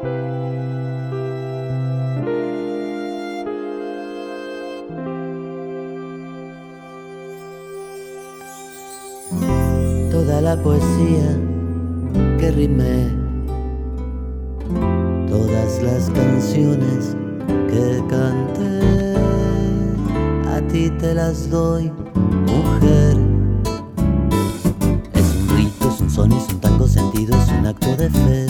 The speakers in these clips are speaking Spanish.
Toda la poesía que rimé, todas las canciones que canté, a ti te las doy, mujer. Es un rito, es un son, es un tango sentido, es un acto de fe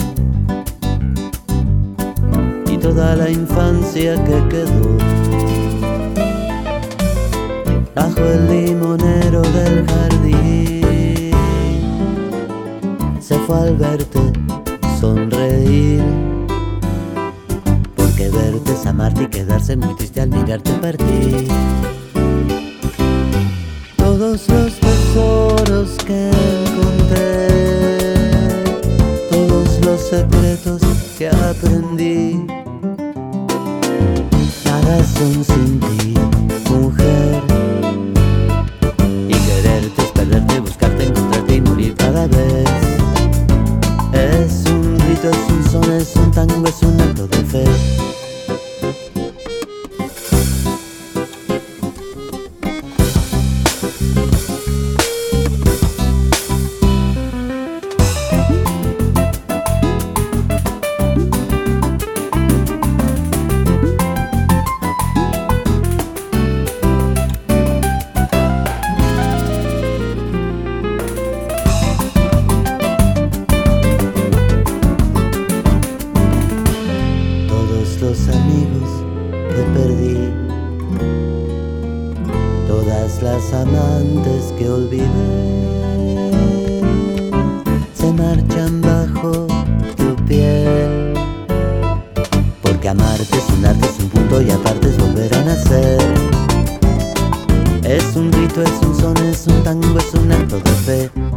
toda la infancia que quedó bajo el limonero del jardín. Se fue al verte sonreír. Porque verte es amarte y quedarse muy triste al mirarte partir. Todos los tesoros que encontré, todos los secretos que aprendí, son sin ti, mujer. Y quererte perderte, buscarte, encontrarte y morir cada vez. Es un rito, es un son, es un tango, es un acto de fe. los amigos que perdí, todas las amantes que olvidé, se marchan bajo tu piel. Porque amarte es un arte, es un punto y aparte es volver a nacer. Es un grito, es un son, es un tango, es un acto de fe.